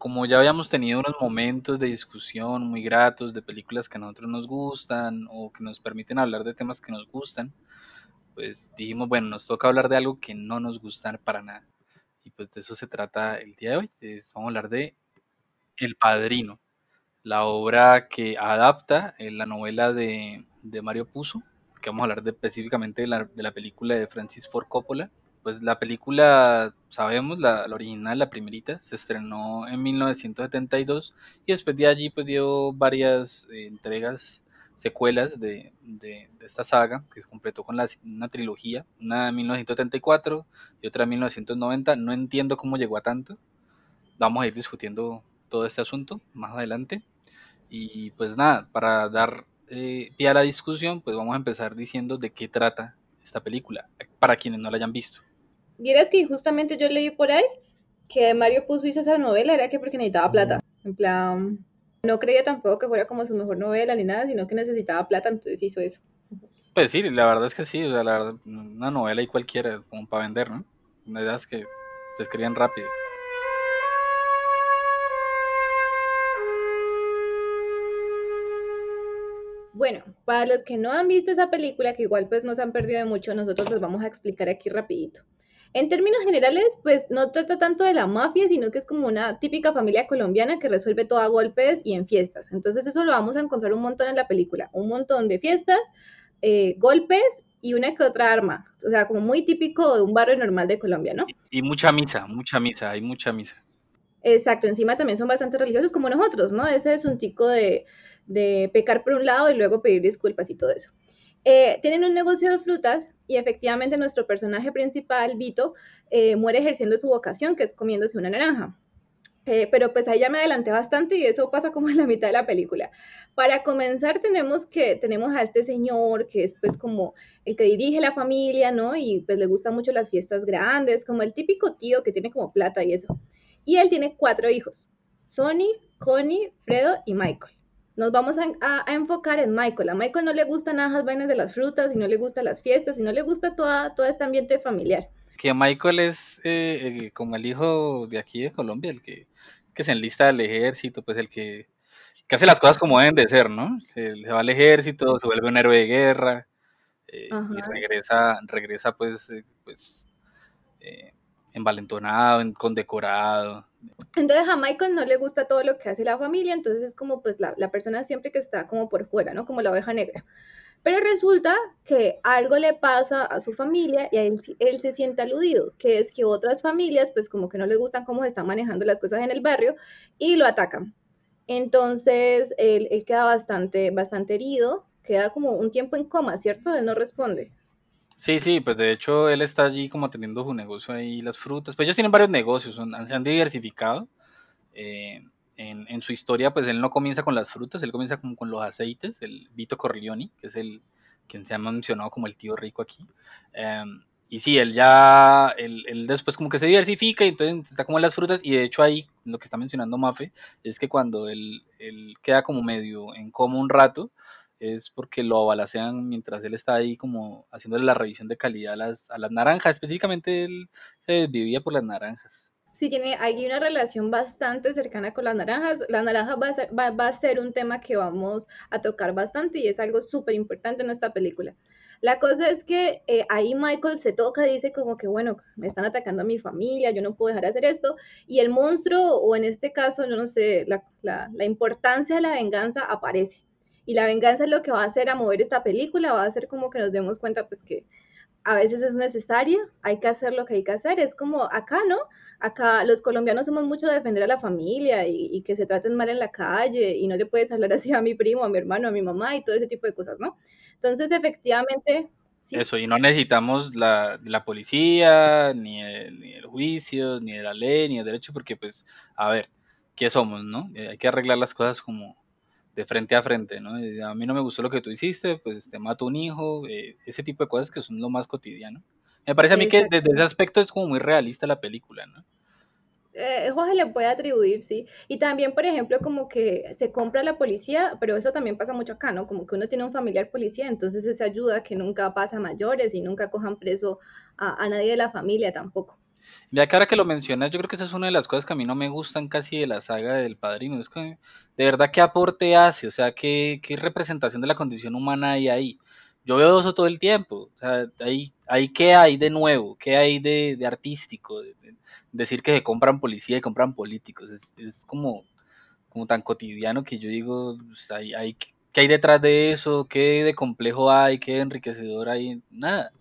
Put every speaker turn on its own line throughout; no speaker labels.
como ya habíamos tenido unos momentos de discusión muy gratos de películas que a nosotros nos gustan o que nos permiten hablar de temas que nos gustan, pues dijimos, bueno, nos toca hablar de algo que no nos gusta para nada. Y pues de eso se trata el día de hoy. Vamos a hablar de El Padrino, la obra que adapta en la novela de, Mario Puzo, que vamos a hablar de, específicamente de la, de la película de Francis Ford Coppola, pues la película, sabemos, la, original, la primerita, se estrenó en 1972 y después de allí pues dio varias eh, entregas, secuelas de, esta saga, que se completó con una trilogía, una en 1974 y otra en 1990. No entiendo cómo llegó a tanto. Vamos a ir discutiendo todo este asunto más adelante. Y pues nada, para dar eh, pie a la discusión, pues vamos a empezar diciendo de qué trata esta película, para quienes no la hayan visto.
Vieras que justamente yo leí por ahí que Mario puso hizo esa novela era que porque necesitaba plata. En plan, no creía tampoco que fuera como su mejor novela ni nada, sino que necesitaba plata, entonces hizo eso.
Pues sí, la verdad es que sí, o sea, la verdad, una novela y cualquiera, como para vender, ¿no? Una es que se escribían rápido.
Bueno, para los que no han visto esa película, que igual pues no se han perdido de mucho, nosotros les vamos a explicar aquí rapidito. En términos generales, pues no trata tanto de la mafia, sino que es como una típica familia colombiana que resuelve todo a golpes y en fiestas. Entonces eso lo vamos a encontrar un montón en la película, un montón de fiestas, eh, golpes y una que otra arma. O sea, como muy típico de un barrio normal de Colombia, ¿no?
Y, mucha misa, mucha misa, hay mucha misa.
Exacto, encima también son bastante religiosos como nosotros, ¿no? Ese es un tico de, de pecar por un lado y luego pedir disculpas y todo eso. Eh, tienen un negocio de frutas y efectivamente nuestro personaje principal, Vito, eh, muere ejerciendo su vocación, que es comiéndose una naranja. Eh, pero pues ahí ya me adelanté bastante y eso pasa como en la mitad de la película. Para comenzar tenemos que tenemos a este señor que es pues como el que dirige la familia, ¿no? Y pues le gustan mucho las fiestas grandes, como el típico tío que tiene como plata y eso. Y él tiene cuatro hijos, Sonny, Connie, Fredo y Michael nos vamos a, enfocar en Michael. A Michael no le gustan nada las vainas de las frutas, y no le gustan las fiestas, y no le gusta toda, todo este ambiente familiar.
Que Michael es eh, como el hijo de aquí de Colombia, el que, que se enlista al ejército, pues el que, que hace las cosas como deben de ser, ¿no? Se, va al ejército, se vuelve un héroe de guerra, eh, y regresa, regresa pues, eh, pues envalentonado, condecorado.
Entonces a Michael no le gusta todo lo que hace la familia, entonces es como pues la, persona siempre que está como por fuera, ¿no? Como la oveja negra. Pero resulta que algo le pasa a su familia y él, él, se siente aludido, que es que otras familias pues como que no le gustan cómo se están manejando las cosas en el barrio y lo atacan. Entonces él, él queda bastante, bastante herido, queda como un tiempo en coma, ¿cierto? Él no responde.
Sí, sí, pues de hecho él está allí como teniendo su negocio ahí, las frutas. Pues ellos tienen varios negocios, se han diversificado. Eh, en, su historia, pues él no comienza con las frutas, él comienza como con los aceites, el Vito Corleone, que es el quien se ha mencionado como el tío rico aquí. Em, y sí, él ya, él, después como que se diversifica y entonces está como en las frutas y de hecho ahí lo que está mencionando Mafe es que cuando él, él queda como medio en coma un rato, es porque lo balacean mientras él está ahí como haciéndole la revisión de calidad a las, a las naranjas. Específicamente él se por las naranjas.
Sí, tiene, hay una relación bastante cercana con las naranjas. La naranja va a, ser, va, a ser un tema que vamos a tocar bastante y es algo súper importante en esta película. La cosa es que eh, ahí Michael se toca, dice como que, bueno, me están atacando a mi familia, yo no puedo dejar de hacer esto. Y el monstruo, o en este caso, no, no sé, la, la importancia de la venganza aparece y la venganza es lo que va a hacer a mover esta película, va a hacer como que nos demos cuenta pues que a veces es necesaria, hay que hacer lo que hay que hacer, es como acá, ¿no? Acá los colombianos somos mucho de defender a la familia y, que se traten mal en la calle y no le puedes hablar así a mi primo, a mi hermano, a mi mamá y todo ese tipo de cosas, ¿no? Entonces, efectivamente...
Eso, y no necesitamos la, la policía, ni el, ni el juicio, ni la ley, ni el derecho, porque pues, a ver, ¿qué somos, no? Eh, hay que arreglar las cosas como, de frente a frente, ¿no? A mí no me gustó lo que tú hiciste, pues te mato un hijo, eh, ese tipo de cosas que son lo más cotidiano. Me parece a mí que desde ese aspecto es como muy realista la película, ¿no?
Eh, Jorge le puede atribuir, sí. Y también, por ejemplo, como que se compra la policía, pero eso también pasa mucho acá, ¿no? Como que uno tiene un familiar policía, entonces esa ayuda que nunca pasa a mayores y nunca cojan preso a, a nadie de la familia tampoco.
Ya que ahora que lo mencionas, yo creo que esa es una de las cosas que a mí no me gustan casi de la saga del Padrino. Es que, de verdad, ¿qué aporte hace? O sea, ¿qué, qué representación de la condición humana hay ahí? Yo veo eso todo el tiempo. O sea, ahí, ahí ¿qué hay de nuevo? ¿Qué hay de, de artístico? De, de decir que se compran policía y compran políticos. Es, es como, como tan cotidiano que yo digo, pues, hay, hay, ¿qué hay detrás de eso? ¿Qué de complejo hay? ¿Qué de enriquecedor hay? Nada.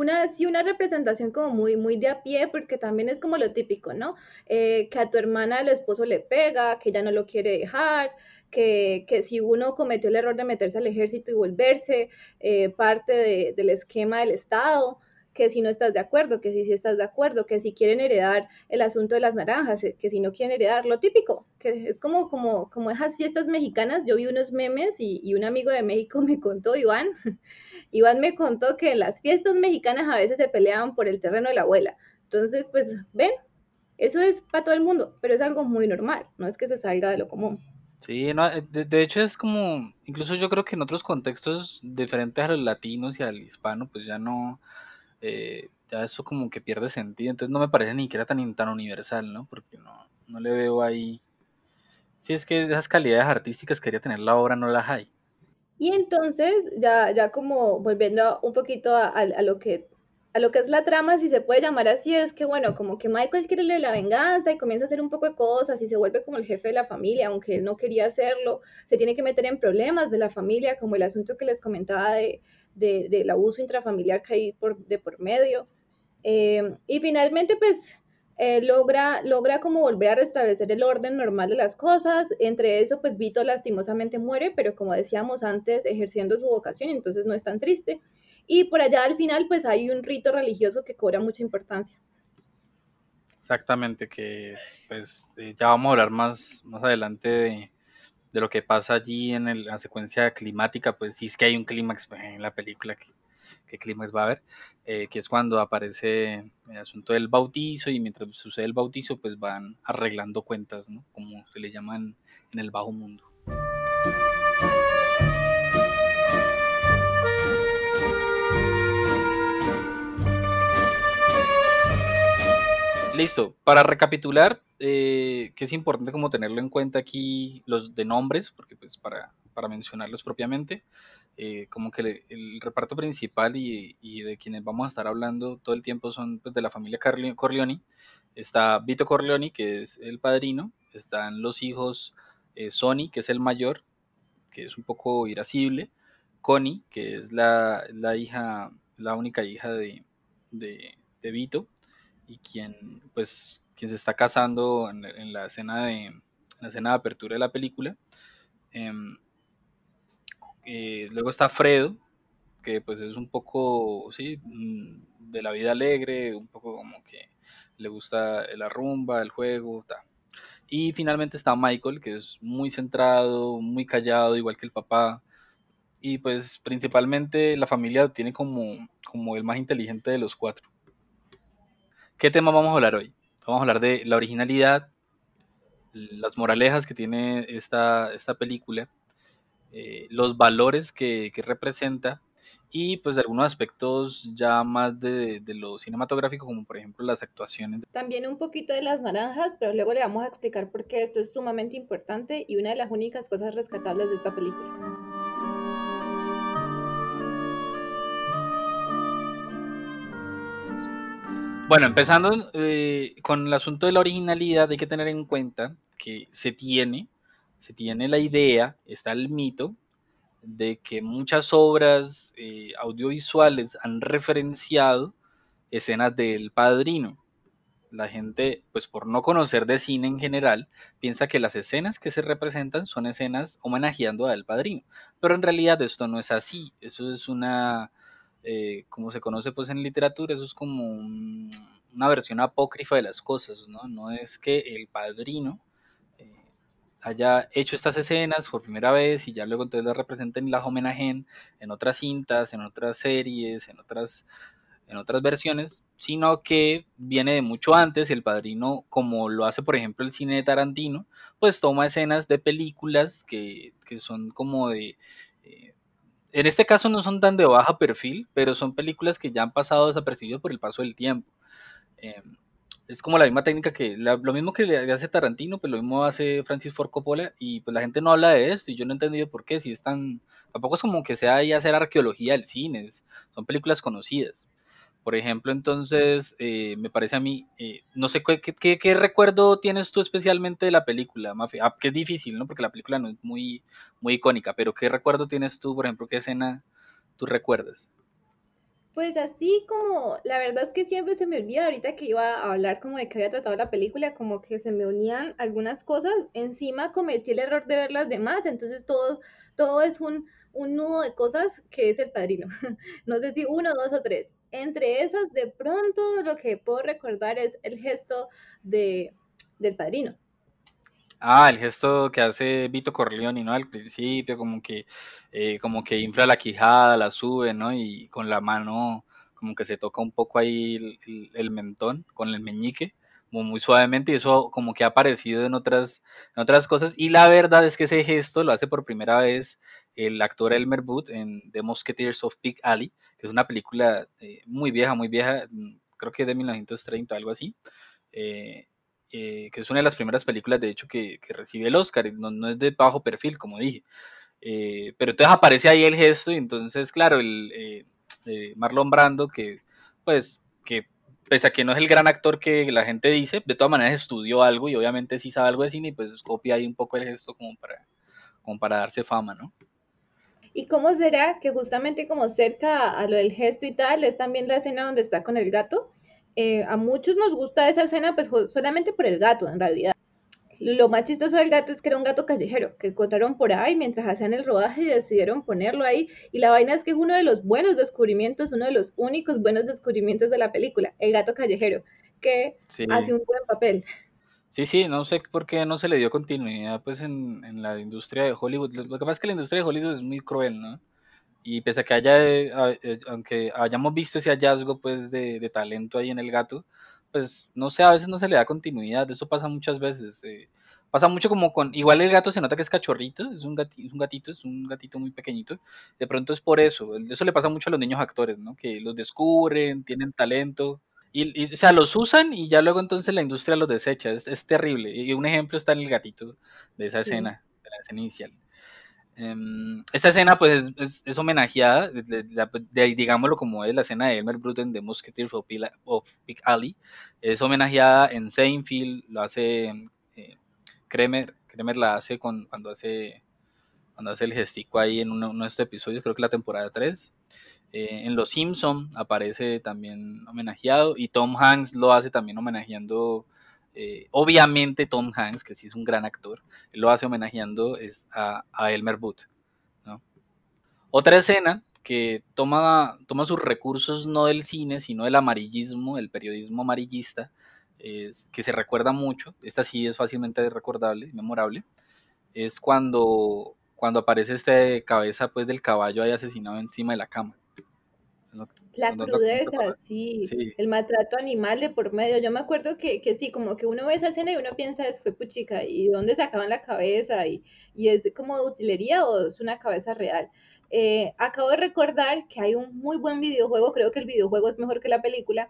Una, sí, una representación como muy, muy de a pie, porque también es como lo típico, ¿no? Eh, que a tu hermana el esposo le pega, que ella no lo quiere dejar, que, que si uno cometió el error de meterse al ejército y volverse eh, parte de, del esquema del Estado, que si no estás de acuerdo, que si sí estás de acuerdo, que si quieren heredar el asunto de las naranjas, eh, que si no quieren heredar, lo típico, que es como, como, como esas fiestas mexicanas, yo vi unos memes y, y un amigo de México me contó, Iván, Iván me contó que en las fiestas mexicanas a veces se peleaban por el terreno de la abuela. Entonces, pues, ven, eso es para todo el mundo, pero es algo muy normal, no es que se salga de lo común.
Sí, no, eh, de, de hecho es como, incluso yo creo que en otros contextos diferentes a los latinos y al hispano, pues ya no, eh, ya eso como que pierde sentido, entonces no me parece ni siquiera tan, tan universal, ¿no? Porque no, no le veo ahí, si es que esas calidades artísticas que quería tener la obra no las hay.
Y entonces, ya, ya como volviendo un poquito a, lo que a lo que es la trama, si se puede llamar así, es que, bueno, como que Michael quiere la venganza y comienza a hacer un poco de cosas y se vuelve como el jefe de la familia, aunque él no quería hacerlo, se tiene que meter en problemas de la familia, como el asunto que les comentaba de, de, del abuso intrafamiliar que hay por, de por medio. Eh, y finalmente, pues, eh, logra, logra como volver a restablecer el orden normal de las cosas. Entre eso, pues Vito lastimosamente muere, pero como decíamos antes, ejerciendo su vocación, entonces no es tan triste. Y por allá al final, pues hay un rito religioso que cobra mucha importancia.
Exactamente, que pues eh, ya vamos a hablar más, más adelante de, lo que pasa allí en el, la secuencia climática, pues sí es que hay un clímax en la película, que, qué clímax va a haber, eh, que es cuando aparece el asunto del bautizo y mientras sucede el bautizo pues van arreglando cuentas, ¿no? Como se le llaman en el bajo mundo. Listo, para recapitular, eh, que es importante como tenerlo en cuenta aquí los de nombres, porque pues para, para mencionarlos propiamente, eh, como que el reparto principal y, y, de quienes vamos a estar hablando todo el tiempo son pues, de la familia Corleone. Está Vito Corleone, que es el padrino, están los hijos eh, Sonny, que es el mayor, que es un poco irascible, Connie, que es la, la hija, la única hija de, de Vito, y quien pues quien se está casando en, la escena de la escena de apertura de la película eh, eh, luego está Fredo que pues es un poco sí mm, de la vida alegre un poco como que le gusta la rumba el juego ta. y finalmente está Michael que es muy centrado muy callado igual que el papá y pues principalmente la familia tiene como como el más inteligente de los cuatro ¿Qué tema vamos a hablar hoy? Vamos a hablar de la originalidad, las moralejas que tiene esta, esta película, eh, los valores que, que, representa y pues de algunos aspectos ya más de, de, lo cinematográfico como por ejemplo las actuaciones.
También un poquito de las naranjas, pero luego le vamos a explicar por qué esto es sumamente importante y una de las únicas cosas rescatables de esta película.
Bueno, empezando eh, con el asunto de la originalidad, hay que tener en cuenta que se tiene, se tiene la idea, está el mito, de que muchas obras eh, audiovisuales han referenciado escenas del padrino. La gente, pues por no conocer de cine en general, piensa que las escenas que se representan son escenas homenajeando al padrino. Pero en realidad esto no es así. Eso es una eh, como se conoce pues en literatura, eso es como un, una versión apócrifa de las cosas, ¿no? No es que el padrino eh, haya hecho estas escenas por primera vez y ya luego entonces las representen y las homenajen en otras cintas, en otras series, en otras, en otras versiones, sino que viene de mucho antes, el padrino, como lo hace por ejemplo el cine de Tarantino, pues toma escenas de películas que, que son como de... Eh, en este caso no son tan de baja perfil, pero son películas que ya han pasado desapercibidas por el paso del tiempo. Em, es como la misma técnica que, lo mismo que le hace Tarantino, pues lo mismo hace Francis Ford Coppola y pues la gente no habla de esto y yo no he entendido por qué, si es tan, tampoco es como que sea ahí hacer arqueología del cine, son películas conocidas. Por ejemplo, entonces, eh, me parece a mí, eh, no sé ¿qué, qué, recuerdo tienes tú especialmente de la película, Mafia. Ah, que es difícil, ¿no? Porque la película no es muy, muy icónica, pero ¿qué recuerdo tienes tú, por ejemplo, qué escena tú recuerdas?
Pues así como, la verdad es que siempre se me olvida ahorita que iba a hablar como de que había tratado la película, como que se me unían algunas cosas, encima cometí el error de ver las demás, entonces todo, todo es un, un nudo de cosas que es el padrino. no sé si uno, dos o tres. Entre esas, de pronto lo que puedo recordar es el gesto de, del padrino.
Ah, el gesto que hace Vito Corleone, ¿no? Al principio, como que, eh, como que infla la quijada, la sube, ¿no? Y con la mano, como que se toca un poco ahí el, el mentón, con el meñique, como muy suavemente, y eso como que ha aparecido en otras, en otras cosas. Y la verdad es que ese gesto lo hace por primera vez el actor Elmer Booth en The Musketeers of Big Alley, que es una película eh, muy vieja, muy vieja, mm, creo que de 1930, algo así, eh, eh, que es una de las primeras películas, de hecho, que, recibe el Oscar, no, no, es de bajo perfil, como dije. pero entonces aparece ahí el gesto y entonces, claro, el Marlon Brando, que pues que pese a que no es el gran actor que la gente dice, de todas maneras estudió algo y obviamente sí sabe algo de cine y pues copia ahí un poco el gesto como para, como para darse fama, ¿no?
¿Y cómo será que justamente como cerca a lo del gesto y tal es también la escena donde está con el gato? Eh, a muchos nos gusta esa escena pues solamente por el gato en realidad. Lo más chistoso del gato es que era un gato callejero que encontraron por ahí mientras hacían el rodaje y decidieron ponerlo ahí. Y la vaina es que es uno de los buenos descubrimientos, uno de los únicos buenos descubrimientos de la película, el gato callejero, que hace un buen papel.
Sí, sí, no sé por qué no se le dio continuidad pues en, en, la industria de Hollywood. Lo que pasa es que la industria de Hollywood es muy cruel, ¿no? Y pese a que haya, eh, aunque hayamos visto ese hallazgo pues de, de, talento ahí en el gato, pues no sé, a veces no se le da continuidad, eso pasa muchas veces. Eh, pasa mucho como con, igual el gato se nota que es cachorrito, es un, gatito, es un gatito, es un gatito muy pequeñito, de pronto es por eso, eso le pasa mucho a los niños actores, ¿no? Que los descubren, tienen talento, y, o sea, los usan y ya luego entonces la industria los desecha. Es, terrible. Y un ejemplo está en el gatito de esa escena, de la escena inicial. Em, esta escena pues es, homenajeada, de, digámoslo como es la escena de Elmer Bruden de Musketeers of, Big Alley. Es homenajeada en Seinfeld, lo hace eh, Kremer, Kremer la hace con, cuando hace cuando hace el gestico ahí en uno, uno de estos episodios, creo que la temporada 3. Eh, en Los Simpson aparece también homenajeado y Tom Hanks lo hace también homenajeando, eh, obviamente Tom Hanks, que sí es un gran actor, lo hace homenajeando es a, Elmer Booth. Otra escena que toma, toma sus recursos no del cine, sino del amarillismo, el periodismo amarillista, es, que se recuerda mucho, esta sí es fácilmente recordable, memorable, es cuando, cuando aparece este cabeza pues del caballo ahí asesinado encima de la cama.
La crudeza, sí, el maltrato animal de por medio. Yo me acuerdo que, que, sí, como que uno ve esa escena y uno piensa, es fue puchica, ¿y dónde sacaban la cabeza? ¿Y, y es como de utilería o es una cabeza real? Eh, acabo de recordar que hay un muy buen videojuego, creo que el videojuego es mejor que la película,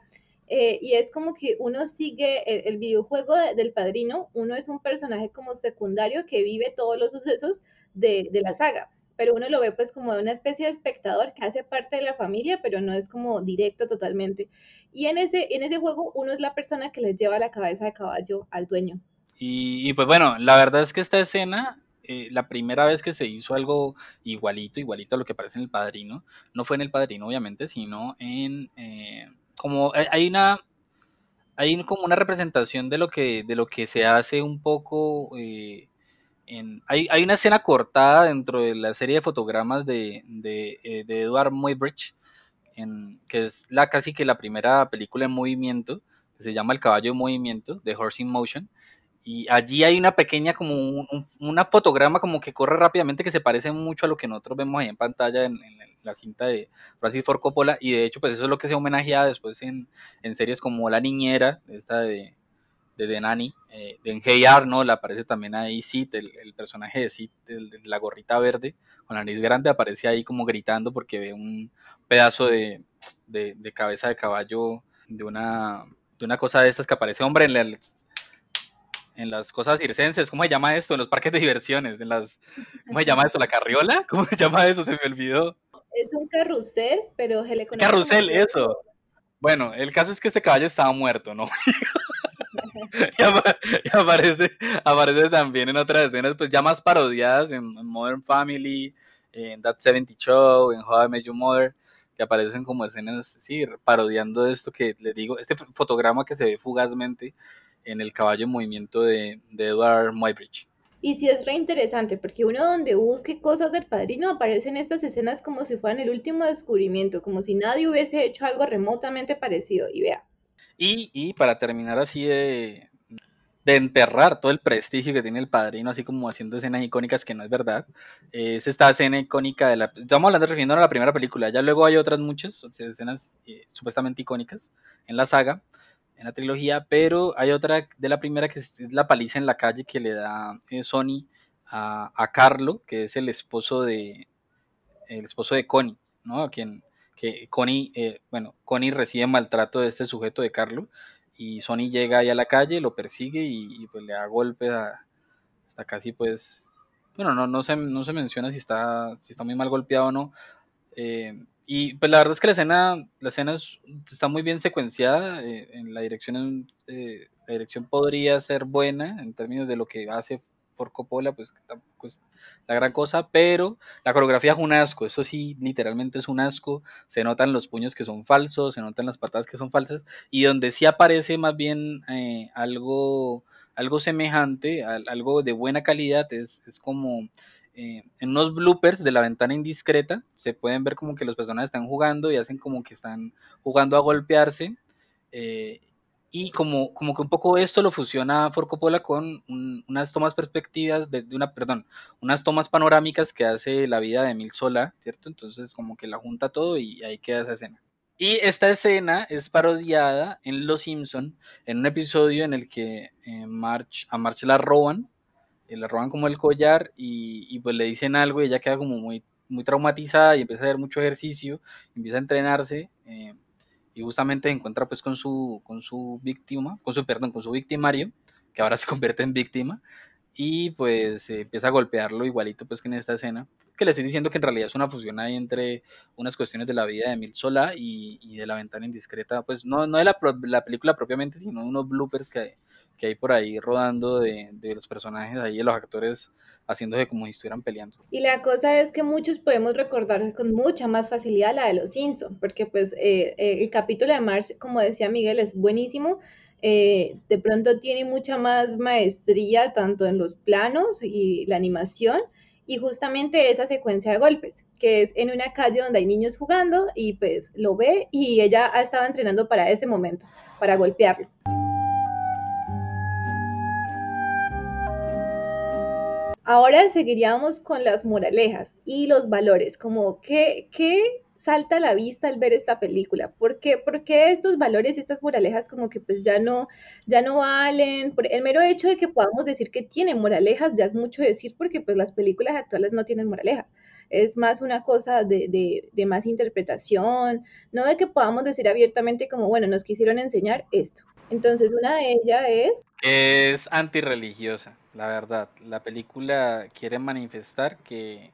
eh, y es como que uno sigue el, videojuego del padrino, uno es un personaje como secundario que vive todos los sucesos de, de la saga pero uno lo ve pues como de una especie de espectador que hace parte de la familia, pero no es como directo totalmente. Y en ese, en ese juego uno es la persona que les lleva la cabeza de caballo al dueño.
Y, pues bueno, la verdad es que esta escena, eh, la primera vez que se hizo algo igualito, igualito a lo que aparece en El Padrino, no fue en El Padrino obviamente, sino en... Eh, como eh, hay una hay como una representación de lo que de lo que se hace un poco hay, una escena cortada dentro de la serie de fotogramas de, de, eh, Edward Muybridge, en, que es la casi que la primera película en movimiento, que se llama El caballo en movimiento, de Horse in Motion. Y allí hay una pequeña, como un, una fotograma como que corre rápidamente que se parece mucho a lo que nosotros vemos ahí en pantalla en, la cinta de Francis Ford Coppola. Y de hecho, pues eso es lo que se homenajea después en, en series como La Niñera, esta de, de Nanny, eh, de en Hey Arnold aparece también ahí Sid, el, personaje de Sid, de la gorrita verde, con la nariz grande, aparece ahí como gritando porque ve un pedazo de, cabeza de caballo de una de una cosa de estas que aparece, hombre, en, la, en las cosas circenses, ¿cómo se llama esto? En los parques de diversiones, en las, ¿cómo se llama eso? ¿La carriola? ¿Cómo se llama eso? Se me olvidó.
Es un carrusel, pero se le
conoce Carrusel, eso. Bueno, el caso es que este caballo estaba muerto, ¿no? y, aparece, aparece también en otras escenas, pues ya más parodiadas en, Modern Family, en That 70 Show, en How I Met Your Mother, que aparecen como escenas, sí, parodiando esto que les digo, este fotograma que se ve fugazmente en el caballo en movimiento de, de Edward Muybridge.
Y sí es re interesante, porque uno donde busque cosas del padrino aparecen estas escenas como si fueran el último descubrimiento, como si nadie hubiese hecho algo remotamente parecido. Y vea.
Y, y para terminar así de, de enterrar todo el prestigio que tiene el padrino, así como haciendo escenas icónicas que no es verdad, es esta escena icónica de la... Estamos hablando refiriéndonos a la primera película, ya luego hay otras muchas escenas eh, supuestamente icónicas en la saga, en la trilogía, pero hay otra de la primera que es la paliza en la calle que le da eh, Sony a, a, Carlo, que es el esposo de el esposo de Connie, ¿no? A quien que Connie, eh, bueno, Connie recibe maltrato de este sujeto de Carlo y Sony llega ahí a la calle, lo persigue y, pues le da golpes hasta casi pues, bueno, no, no se, no se menciona si está, si está muy mal golpeado o no, eh, y pues la verdad es que la escena, la escena está muy bien secuenciada, eh, en la dirección, eh, la dirección podría ser buena en términos de lo que hace por Coppola, pues tampoco es la gran cosa, pero la coreografía es un asco, eso sí, literalmente es un asco, se notan los puños que son falsos, se notan las patadas que son falsas, y donde sí aparece más bien eh, algo, algo semejante, algo de buena calidad, es, es como eh, en unos bloopers de la ventana indiscreta se pueden ver como que los personajes están jugando y hacen como que están jugando a golpearse. Eh, y como, como que un poco esto lo fusiona Forcopola con unas tomas perspectivas de, una, perdón, unas tomas panorámicas que hace la vida de Emil Sola, ¿cierto? Entonces como que la junta todo y ahí queda esa escena. Y esta escena es parodiada en Los Simpson en un episodio en el que eh, March, a March la roban le roban como el collar y, pues le dicen algo y ella queda como muy, muy traumatizada y empieza a hacer mucho ejercicio, empieza a entrenarse eh, y justamente se encuentra pues con su, con su víctima, con su, perdón, con su victimario, que ahora se convierte en víctima y pues empieza a golpearlo igualito pues que en esta escena, que le estoy diciendo que en realidad es una fusión ahí entre unas cuestiones de la vida de Emil Sola y, de la ventana indiscreta, pues no, no de la, la película propiamente, sino unos bloopers que, que hay por ahí rodando de, los personajes ahí, de los actores haciéndose como si estuvieran peleando.
Y la cosa es que muchos podemos recordar con mucha más facilidad la de los Simpsons, porque pues eh, eh, el capítulo de March, como decía Miguel, es buenísimo. Eh, de pronto tiene mucha más maestría tanto en los planos y la animación y justamente esa secuencia de golpes que es en una calle donde hay niños jugando y pues lo ve y ella ha estado entrenando para ese momento, para golpearlo. Ahora seguiríamos con las moralejas y los valores, como qué, salta a la vista al ver esta película. ¿Por qué, estos valores y estas moralejas como que pues ya no, ya no valen? El mero hecho de que podamos decir que tienen moralejas ya es mucho decir porque pues las películas actuales no tienen moraleja. Es más una cosa de, de más interpretación, no de que podamos decir abiertamente como, bueno, nos quisieron enseñar esto. Entonces, una de ellas es...
Es antirreligiosa, la verdad. La película quiere manifestar que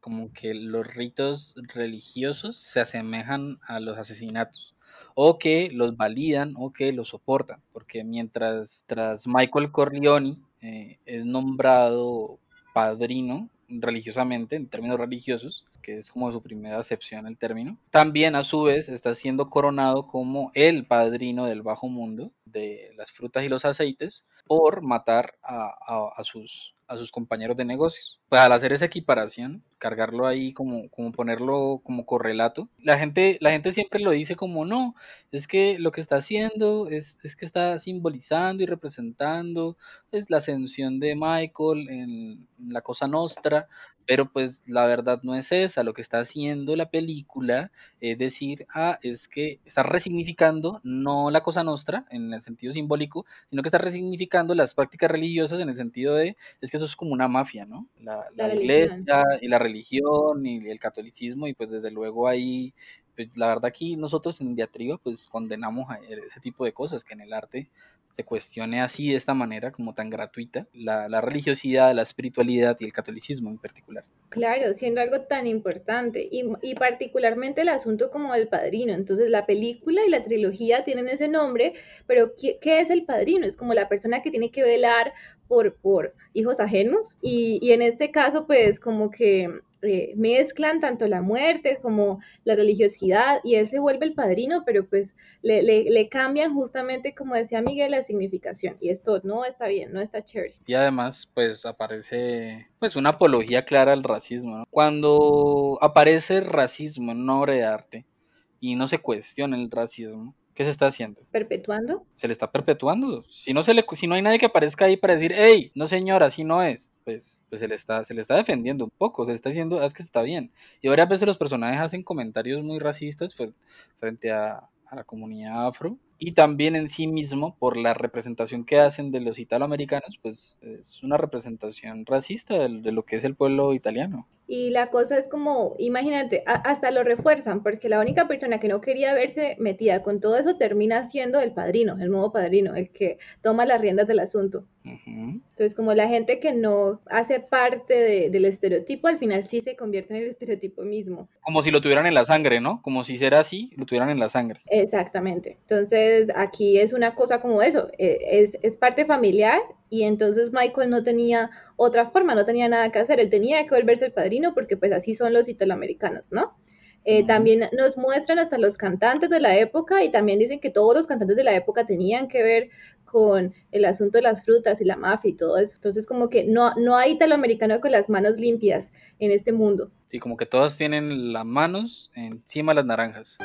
como que los ritos religiosos se asemejan a los asesinatos o que los validan o que los soportan, porque mientras tras Michael Corleone eh, es nombrado padrino religiosamente, en términos religiosos, que es como su primera acepción el término. También a su vez está siendo coronado como el padrino del bajo mundo de las frutas y los aceites por matar a, sus a sus compañeros de negocios. Pues al hacer esa equiparación, cargarlo ahí como, como ponerlo como correlato, la gente, la gente siempre lo dice como no, es que lo que está haciendo es, es que está simbolizando y representando es la ascensión de Michael en la cosa nostra, pero pues la verdad no es esa, lo que está haciendo la película es decir, ah, es que está resignificando no la cosa nostra en el sentido simbólico, sino que está resignificando las prácticas religiosas en el sentido de, es que eso es como una mafia, ¿no? La, iglesia y la religión y el catolicismo y pues desde luego ahí pues, la verdad aquí nosotros en Diatriba pues condenamos a ese tipo de cosas, que en el arte se cuestione así de esta manera como tan gratuita la, la religiosidad, la espiritualidad y el catolicismo en particular.
Claro, siendo algo tan importante y, y, particularmente el asunto como el padrino. Entonces la película y la trilogía tienen ese nombre, pero ¿qué, qué es el padrino? Es como la persona que tiene que velar por, por hijos ajenos y, y en este caso pues como que eh, mezclan tanto la muerte como la religiosidad y él se vuelve el padrino, pero pues le, le, cambian justamente, como decía Miguel, la significación y esto no está bien, no está chévere.
Y además pues aparece pues una apología clara al racismo. Cuando aparece racismo en una obra de arte y no se cuestiona el racismo, ¿Qué se está haciendo?
¿Perpetuando?
Se le está perpetuando. Si no, se le, si no hay nadie que aparezca ahí para decir, hey, no señora, así no es, pues, pues se, le está, se le está defendiendo un poco, se le está diciendo, es que está bien. Y varias veces los personajes hacen comentarios muy racistas frente a, a la comunidad afro y también en sí mismo por la representación que hacen de los italoamericanos, pues es una representación racista de, de, lo que es el pueblo italiano.
Y la cosa es como, imagínate, a, hasta lo refuerzan, porque la única persona que no quería verse metida con todo eso termina siendo el padrino, el nuevo padrino, el que toma las riendas del asunto. Uh -huh. Entonces, como la gente que no hace parte de, del estereotipo, al final sí se convierte en el estereotipo mismo.
Como si lo tuvieran en la sangre, ¿no? Como si ser así, lo tuvieran en la sangre.
Exactamente. Entonces, aquí es una cosa como eso, es, es parte familiar y entonces Michael no tenía otra forma, no tenía nada que hacer, él tenía que volverse el padrino porque pues así son los italoamericanos, ¿no? Eh, uh -huh. También nos muestran hasta los cantantes de la época y también dicen que todos los cantantes de la época tenían que ver con el asunto de las frutas y la mafia y todo eso. Entonces como que no, no hay italoamericano con las manos limpias en este mundo.
Sí, como que todos tienen las manos encima de las naranjas.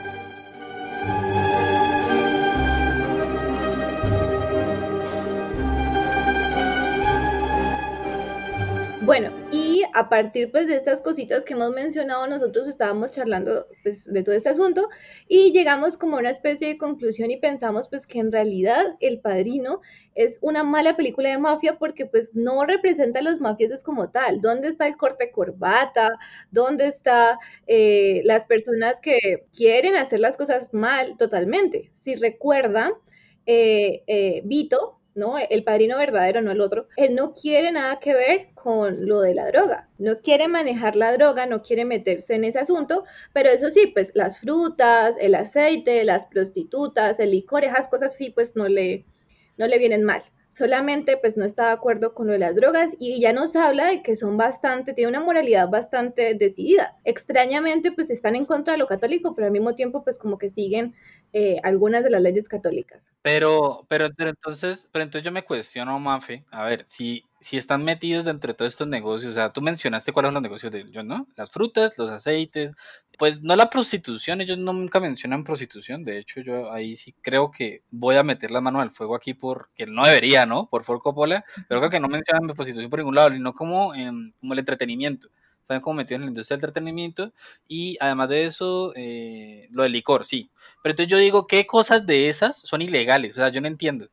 A partir pues de estas cositas que hemos mencionado, nosotros estábamos charlando pues de todo este asunto y llegamos como a una especie de conclusión y pensamos pues que en realidad El Padrino es una mala película de mafia porque pues no representa a los mafiosos como tal. ¿Dónde está el corte corbata? ¿Dónde está eh, las personas que quieren hacer las cosas mal totalmente? Si recuerdan, eh, eh, Vito ¿no? El padrino verdadero, no el otro, él no quiere nada que ver con lo de la droga, no quiere manejar la droga, no quiere meterse en ese asunto, pero eso sí, pues las frutas, el aceite, las prostitutas, el licor, esas cosas sí, pues no le, no le vienen mal. Solamente pues no está de acuerdo con lo de las drogas y ya nos habla de que son bastante, tiene una moralidad bastante decidida. Extrañamente pues están en contra de lo católico, pero al mismo tiempo pues como que siguen eh, algunas de las leyes católicas.
Pero, pero, pero entonces, pero entonces yo me cuestiono, Mafe, a ver, si, si están metidos dentro de todos estos negocios, o sea, tú mencionaste cuáles son los negocios de ellos, ¿no? Las frutas, los aceites, pues no la prostitución, ellos nunca mencionan prostitución, de hecho yo ahí sí creo que voy a meter la mano al fuego aquí porque no debería, ¿no? Por Ford Coppola, pero creo que no mencionan prostitución por ningún lado, sino como, eh, como el entretenimiento están como metidos en la industria del entretenimiento y además de eso, eh, lo del licor, sí. Pero entonces yo digo, ¿qué cosas de esas son ilegales? O sea, yo no entiendo.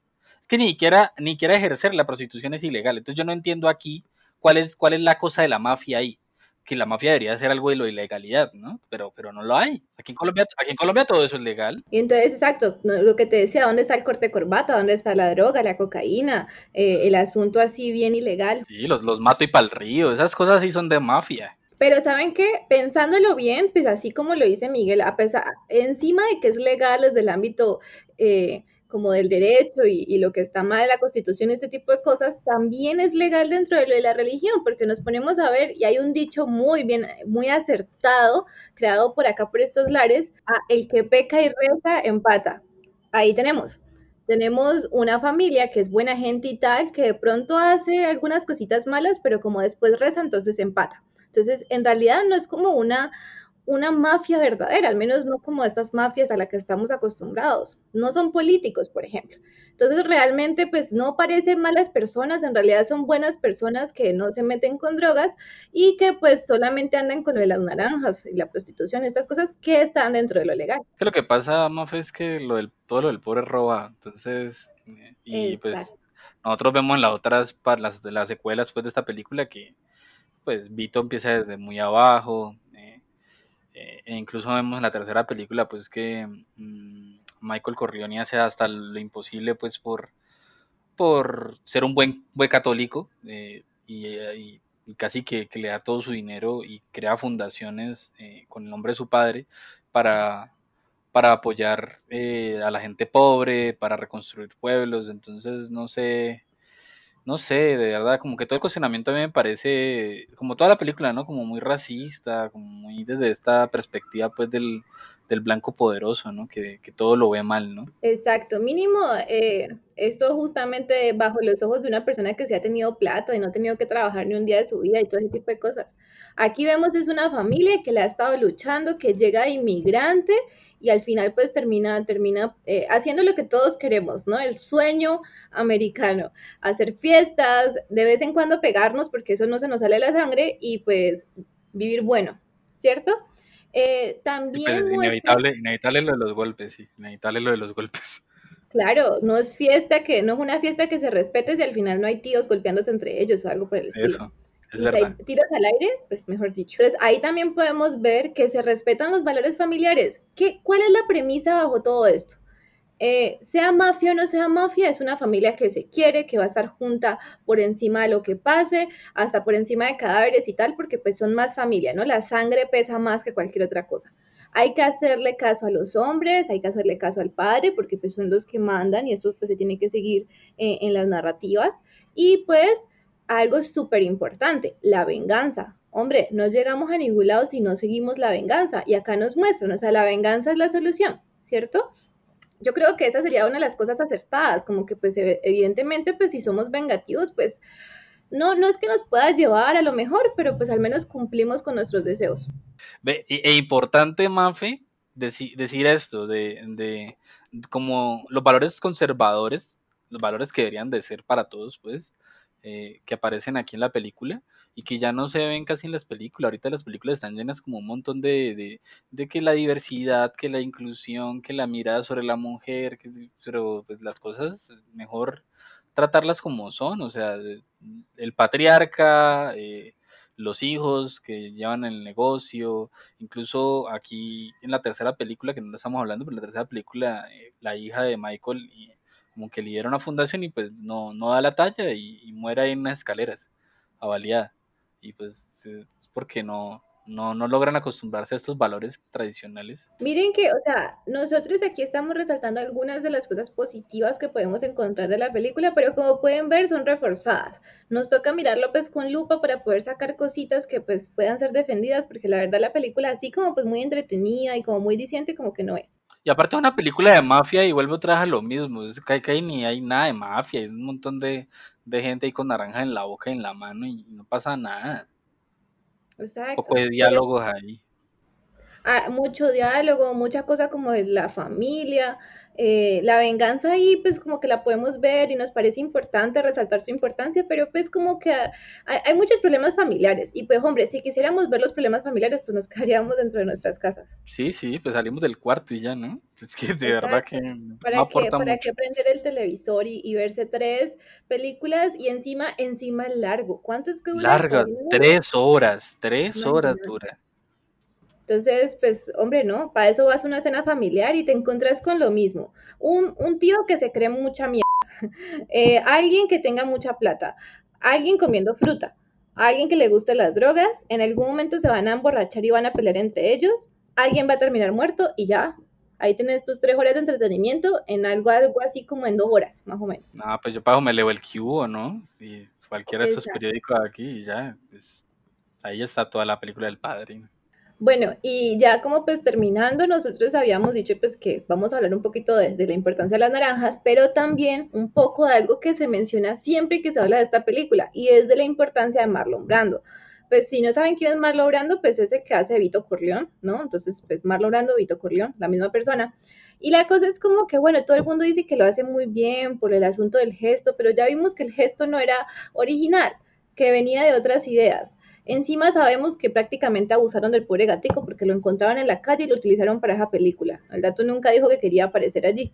Que ni siquiera, ni siquiera ejercer la prostitución es ilegal. Entonces yo no entiendo aquí cuál es, cuál es la cosa de la mafia ahí. Que la mafia debería ser algo de lo ilegalidad, ¿no? Pero, pero no lo hay. Aquí en Colombia, aquí en Colombia todo eso es legal.
Y entonces, exacto, lo que te decía, ¿dónde está el corte de corbata? ¿Dónde está la droga, la cocaína? Eh, el asunto así bien ilegal.
Sí, los, los mato y pa'l río, esas cosas sí son de mafia.
Pero saben que pensándolo bien, pues así como lo dice Miguel, a pesar, encima de que es legal desde el ámbito eh, como del derecho y, lo que está mal en la constitución, este tipo de cosas, también es legal dentro de, lo de la religión, porque nos ponemos a ver, y hay un dicho muy bien, muy acertado, creado por acá por estos lares, a el que peca y reza empata. Ahí tenemos tenemos una familia que es buena gente y tal, que de pronto hace algunas cositas malas, pero como después reza, entonces empata. Entonces, en realidad no es como una, una mafia verdadera, al menos no como estas mafias a las que estamos acostumbrados. No son políticos, por ejemplo. Entonces, realmente, pues no parecen malas personas, en realidad son buenas personas que no se meten con drogas y que pues solamente andan con lo de las naranjas y la prostitución, estas cosas que están dentro de lo legal.
Que lo que pasa, Maf, es que lo del, todo lo del pobre roba, entonces, y Exacto. pues nosotros vemos en las otras, las, las secuelas pues, de esta película que pues Vito empieza desde muy abajo, eh, e incluso vemos en la tercera película pues que mm, Michael Corleone hace hasta lo imposible pues por, por ser un buen, buen católico y, y, casi que, le da todo su dinero y crea fundaciones con el nombre de su padre para, para apoyar a la gente pobre, para reconstruir pueblos, entonces no sé, no sé, de verdad, como que todo el cuestionamiento a mí me parece, como toda la película, ¿no? Como muy racista, como muy desde esta perspectiva, pues, del, del blanco poderoso, ¿no? Que, que, todo lo ve mal, ¿no?
Exacto, mínimo, eh, esto justamente bajo los ojos de una persona que se ha tenido plata y no ha tenido que trabajar ni un día de su vida y todo ese tipo de cosas. Aquí vemos es una familia que le ha estado luchando, que llega inmigrante y al final pues termina, termina eh, haciendo lo que todos queremos, ¿no? El sueño americano, hacer fiestas, de vez en cuando pegarnos porque eso no se nos sale la sangre y pues vivir bueno, ¿cierto? Eh, también...
Pues, inevitable, inevitable lo de los golpes, sí, inevitable lo de los golpes.
Claro, no es fiesta que, no es una fiesta que se respete si al final no hay tíos golpeándose entre ellos o algo por el estilo. Eso y tiros al aire, pues mejor dicho. Entonces ahí también podemos ver que se respetan los valores familiares. ¿Qué, ¿Cuál es la premisa bajo todo esto? Eh, sea mafia o no sea mafia, es una familia que se quiere, que va a estar junta por encima de lo que pase, hasta por encima de cadáveres y tal, porque pues son más familia, ¿no? La sangre pesa más que cualquier otra cosa. Hay que hacerle caso a los hombres, hay que hacerle caso al padre, porque pues son los que mandan y esto pues se tiene que seguir eh, en las narrativas. Y pues algo súper importante, la venganza. Hombre, no llegamos a ningún lado si no seguimos la venganza. Y acá nos muestran, o sea, la venganza es la solución, ¿cierto? Yo creo que esa sería una de las cosas acertadas, como que pues evidentemente pues si somos vengativos, pues no, no es que nos pueda llevar a lo mejor, pero pues al menos cumplimos con nuestros deseos.
Ve, e, importante, Mafe, decir esto, de, de como los valores conservadores, los valores que deberían de ser para todos, pues, eh, que aparecen aquí en la película y que ya no se ven casi en las películas. Ahorita las películas están llenas como un montón de, de, que la diversidad, que la inclusión, que la mirada sobre la mujer, que, pero pues las cosas mejor tratarlas como son, o sea, el patriarca, eh, los hijos que llevan el negocio, incluso aquí en la tercera película, que no estamos hablando, pero en la tercera película, eh, la hija de Michael como que lidera una fundación y pues no, no da la talla y, muere ahí en unas escaleras, avaliada. Y pues es porque no, no, no logran acostumbrarse a estos valores tradicionales.
Miren que, o sea, nosotros aquí estamos resaltando algunas de las cosas positivas que podemos encontrar de la película, pero como pueden ver son reforzadas. Nos toca mirarlo pues con lupa para poder sacar cositas que pues puedan ser defendidas, porque la verdad la película así como pues muy entretenida y como muy diciente como que no es.
Y aparte una película de mafia y vuelve otra vez a lo mismo. Es que, hay, ni hay nada de mafia. Hay un montón de, gente ahí con naranja en la boca y en la mano y no pasa nada. Exacto. Poco de diálogos ahí.
Ah, mucho diálogo, mucha cosa como de la familia, eh, la venganza ahí pues como que la podemos ver y nos parece importante resaltar su importancia, pero pues como que hay, muchos problemas familiares y pues hombre, si quisiéramos ver los problemas familiares pues nos quedaríamos dentro de nuestras casas.
Sí, sí, pues salimos del cuarto y ya, ¿no? Es que de verdad que...
¿Para, no qué, ¿para qué prender el televisor y, verse tres películas y encima, encima largo? ¿Cuánto es que
dura? Larga, tres horas, tres horas dura.
Entonces, pues, hombre, no, para eso vas a una cena familiar y te encuentras con lo mismo. Un, un tío que se cree mucha mierda, eh, alguien que tenga mucha plata, alguien comiendo fruta, alguien que le guste las drogas, en algún momento se van a emborrachar y van a pelear entre ellos, alguien va a terminar muerto y ya. Ahí tienes tus tres horas de entretenimiento en algo, algo así como en dos horas, más o menos.
No, pues yo pago, me leo el cubo, ¿no? Si cualquiera de esos periódicos aquí y ya, pues ahí está toda la película del padre.
Bueno, y ya como pues terminando, nosotros habíamos dicho pues que vamos a hablar un poquito de, la importancia de las naranjas, pero también un poco de algo que se menciona siempre que se habla de esta película, y es de la importancia de Marlon Brando. Pues si no saben quién es Marlon Brando, pues es el que hace Vito Corleón, ¿no? Entonces, pues Marlon Brando, Vito Corleón, la misma persona. Y la cosa es como que, bueno, todo el mundo dice que lo hace muy bien por el asunto del gesto, pero ya vimos que el gesto no era original, que venía de otras ideas. Encima sabemos que prácticamente abusaron del pobre gatico porque lo encontraban en la calle y lo utilizaron para esa película. El gato nunca dijo que quería aparecer allí.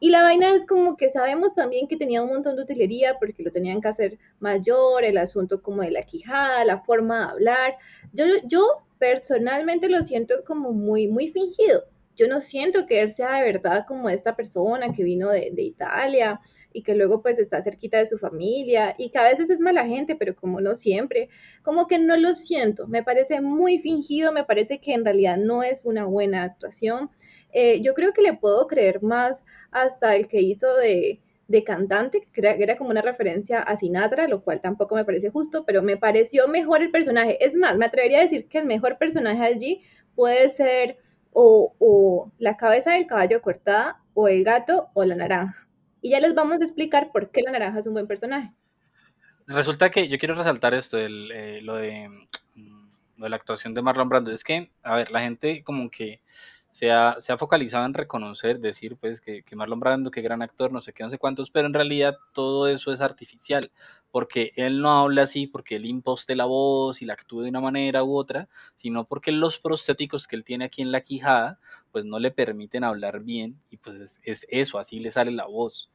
Y la vaina es como que sabemos también que tenía un montón de utilería porque lo tenían que hacer mayor, el asunto como de la quijada, la forma de hablar. Yo, yo personalmente lo siento como muy, muy fingido. Yo no siento que él sea de verdad como esta persona que vino de, de Italia y que luego pues está cerquita de su familia y que a veces es mala gente, pero como no siempre, como que no lo siento, me parece muy fingido, me parece que en realidad no es una buena actuación. Eh, yo creo que le puedo creer más hasta el que hizo de, de cantante, que era, como una referencia a Sinatra, lo cual tampoco me parece justo, pero me pareció mejor el personaje. Es más, me atrevería a decir que el mejor personaje allí puede ser o, o la cabeza del caballo cortada, o el gato, o la naranja. Y ya les vamos a explicar por qué la naranja es un buen personaje.
Resulta que yo quiero resaltar esto, el, eh, lo, de, mm, lo, de, la actuación de Marlon Brando. Es que, a ver, la gente como que se ha, se ha focalizado en reconocer, decir pues que, que, Marlon Brando, que gran actor, no sé qué, no sé cuántos, pero en realidad todo eso es artificial, porque él no habla así, porque él imposte la voz y la actúa de una manera u otra, sino porque los prostéticos que él tiene aquí en la quijada, pues no le permiten hablar bien y pues es, es eso, así le sale la voz.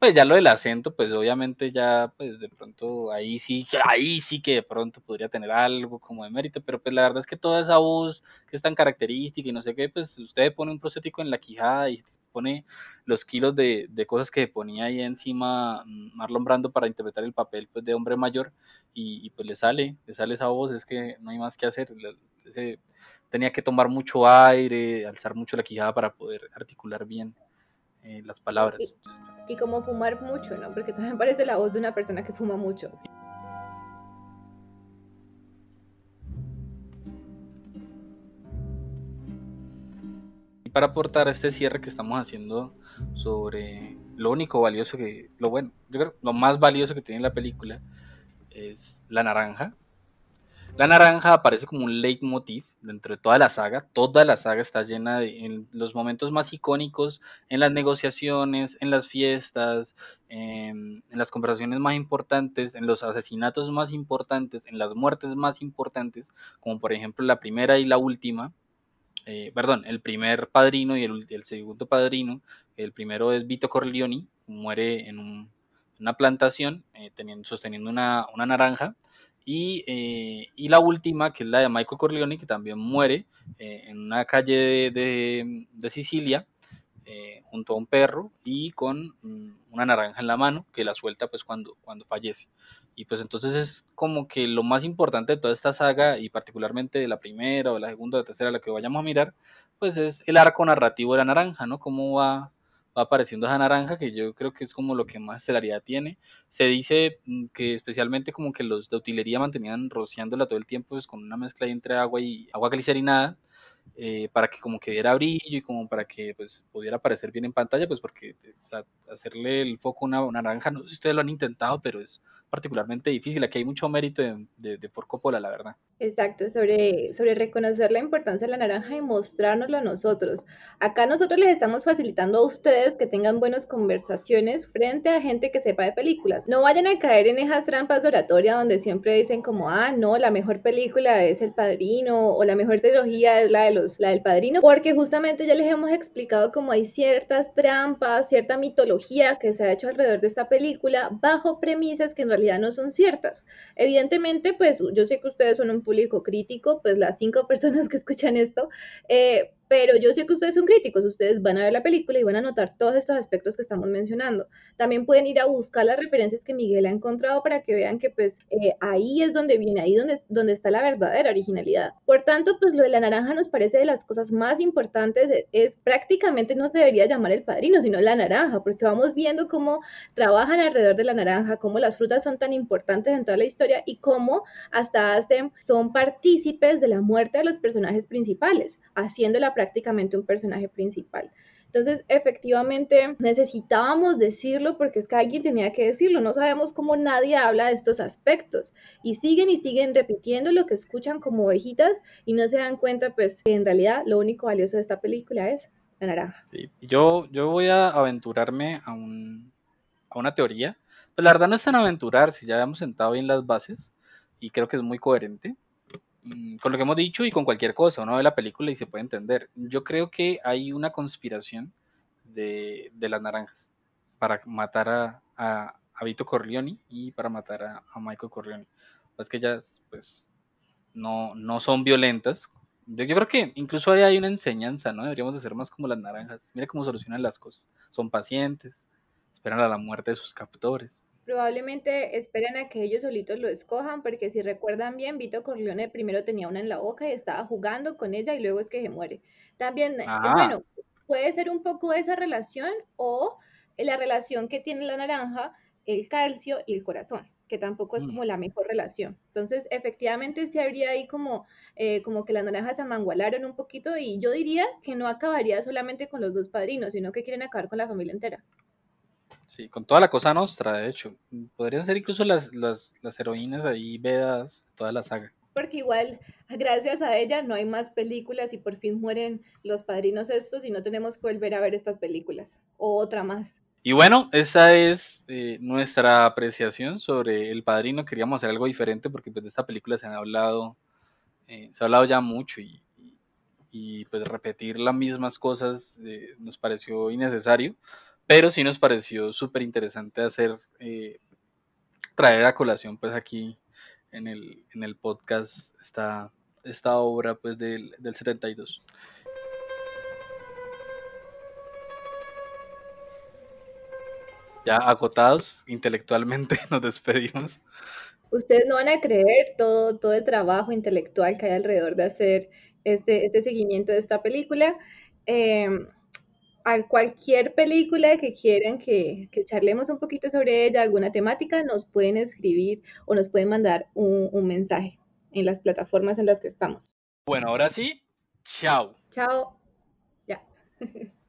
Pues ya lo del acento, pues obviamente ya, pues de pronto ahí sí, ahí sí que de pronto podría tener algo como de mérito, pero pues la verdad es que toda esa voz que es tan característica y no sé qué, pues usted pone un prostético en la quijada y pone los kilos de, de cosas que ponía ahí encima mm, Marlon Brando para interpretar el papel pues de hombre mayor y, pues le sale, le sale esa voz, es que no hay más que hacer, tenía que tomar mucho aire, alzar mucho la quijada para poder articular bien eh, las palabras
y como fumar mucho, ¿no? Porque también parece la voz de una persona que fuma mucho.
Y para aportar este cierre que estamos haciendo sobre lo único valioso que, lo bueno, yo creo lo más valioso que tiene la película es la naranja, la naranja aparece como un leitmotiv dentro de toda la saga. Toda la saga está llena de en los momentos más icónicos, en las negociaciones, en las fiestas, en, las conversaciones más importantes, en los asesinatos más importantes, en las muertes más importantes, como por ejemplo la primera y la última. Eh, perdón, el primer padrino y el, segundo padrino. El primero es Vito Corleone, muere en una plantación eh, teniendo, sosteniendo una naranja eh, y, la última, que es la de Michael Corleone, que también muere eh, en una calle de, Sicilia, eh, junto a un perro y con mm, una naranja en la mano, que la suelta pues cuando, cuando fallece. Y pues entonces es como que lo más importante de toda esta saga, y particularmente de la primera o de la segunda o la tercera, la que vayamos a mirar, pues es el arco narrativo de la naranja, ¿no? Cómo va va apareciendo esa naranja que yo creo que es como lo que más estelaridad tiene. Se dice mm, que especialmente como que los de utilería mantenían rociándola todo el tiempo pues, con una mezcla entre agua y agua glicerinada eh, para que como que diera brillo y como para que pues pudiera aparecer bien en pantalla, pues porque hacerle el foco a una, una, naranja, no sé si ustedes lo han intentado, pero es particularmente difícil. Aquí hay mucho mérito de, de, de la verdad.
Exacto, sobre, sobre reconocer la importancia de la naranja y mostrárnoslo a nosotros. Acá nosotros les estamos facilitando a ustedes que tengan buenas conversaciones frente a gente que sepa de películas. No vayan a caer en esas trampas de oratoria donde siempre dicen como, ah, no, la mejor película es El Padrino o la mejor trilogía es la, de los, la del Padrino, porque justamente ya les hemos explicado como hay ciertas trampas, cierta mitología que se ha hecho alrededor de esta película bajo premisas que en realidad no son ciertas. Evidentemente, pues yo sé que ustedes son un público crítico, pues las cinco personas que escuchan esto, eh, pero yo sé que ustedes son críticos, ustedes van a ver la película y van a notar todos estos aspectos que estamos mencionando. También pueden ir a buscar las referencias que Miguel ha encontrado para que vean que pues eh, ahí es donde viene, ahí donde, donde está la verdadera originalidad. Por tanto, pues lo de la naranja nos parece de las cosas más importantes, es, es prácticamente no se debería llamar el padrino, sino la naranja, porque vamos viendo cómo trabajan alrededor de la naranja, cómo las frutas son tan importantes en toda la historia y cómo hasta hacen, son partícipes de la muerte de los personajes principales, haciendo la prácticamente un personaje principal. Entonces, efectivamente, necesitábamos decirlo porque es que alguien tenía que decirlo. No sabemos cómo nadie habla de estos aspectos. Y siguen y siguen repitiendo lo que escuchan como ovejitas y no se dan cuenta, pues, que en realidad lo único valioso de esta película es la naranja.
Sí. Yo, yo voy a aventurarme a, un, a una teoría. Pues la verdad no es tan aventurar si ya hemos sentado bien las bases y creo que es muy coherente. Mm, con lo que hemos dicho y con cualquier cosa, uno ve la película y se puede entender. Yo creo que hay una conspiración de, las naranjas para matar a, a, Vito Corleone y para matar a, Michael Corleone. Es que ya, pues, no, no son violentas. Yo creo que incluso ahí hay una enseñanza, ¿no? Deberíamos de ser más como las naranjas. Mira cómo solucionan las cosas. Son pacientes, esperan a la muerte de sus captores.
Probablemente esperen a que ellos solitos lo escojan, porque si recuerdan bien, Vito Corleone primero tenía una en la boca y estaba jugando con ella y luego es que se muere. También, eh,
Ah,
bueno, puede ser un poco esa relación o la relación que tiene la naranja, el calcio y el corazón, que tampoco es
mm,
como la mejor relación. Entonces, efectivamente, sí habría ahí como, eh, como que las naranjas se amangualaron un poquito y yo diría que no acabaría solamente con los dos padrinos, sino que quieren acabar con la familia entera.
Sí, con toda la cosa nostra, de hecho. Podrían ser incluso las, las, las heroínas ahí vedas, toda la saga.
porque igual gracias a ella no hay más películas y por fin mueren los padrinos estos y no tenemos que volver a ver estas películas o otra más.
Y bueno, esta es eh, nuestra apreciación sobre El Padrino. Queríamos hacer algo diferente porque pues de esta película se han hablado, eh, se ha hablado ya mucho y, y- y, pues repetir las mismas cosas eh, nos pareció innecesario, pero sí nos pareció súper interesante hacer, eh, traer a colación pues aquí en el, en el podcast esta, esta obra pues del, del 72. Ya agotados intelectualmente nos despedimos.
Ustedes no van a creer todo, todo el trabajo intelectual que hay alrededor de hacer este, este seguimiento de esta película. Eh, a cualquier película que quieran que, que, charlemos un poquito sobre ella, alguna temática, nos pueden escribir o nos pueden mandar un, un mensaje en las plataformas en las que estamos.
Bueno, ahora sí, chao.
Chao. Ya.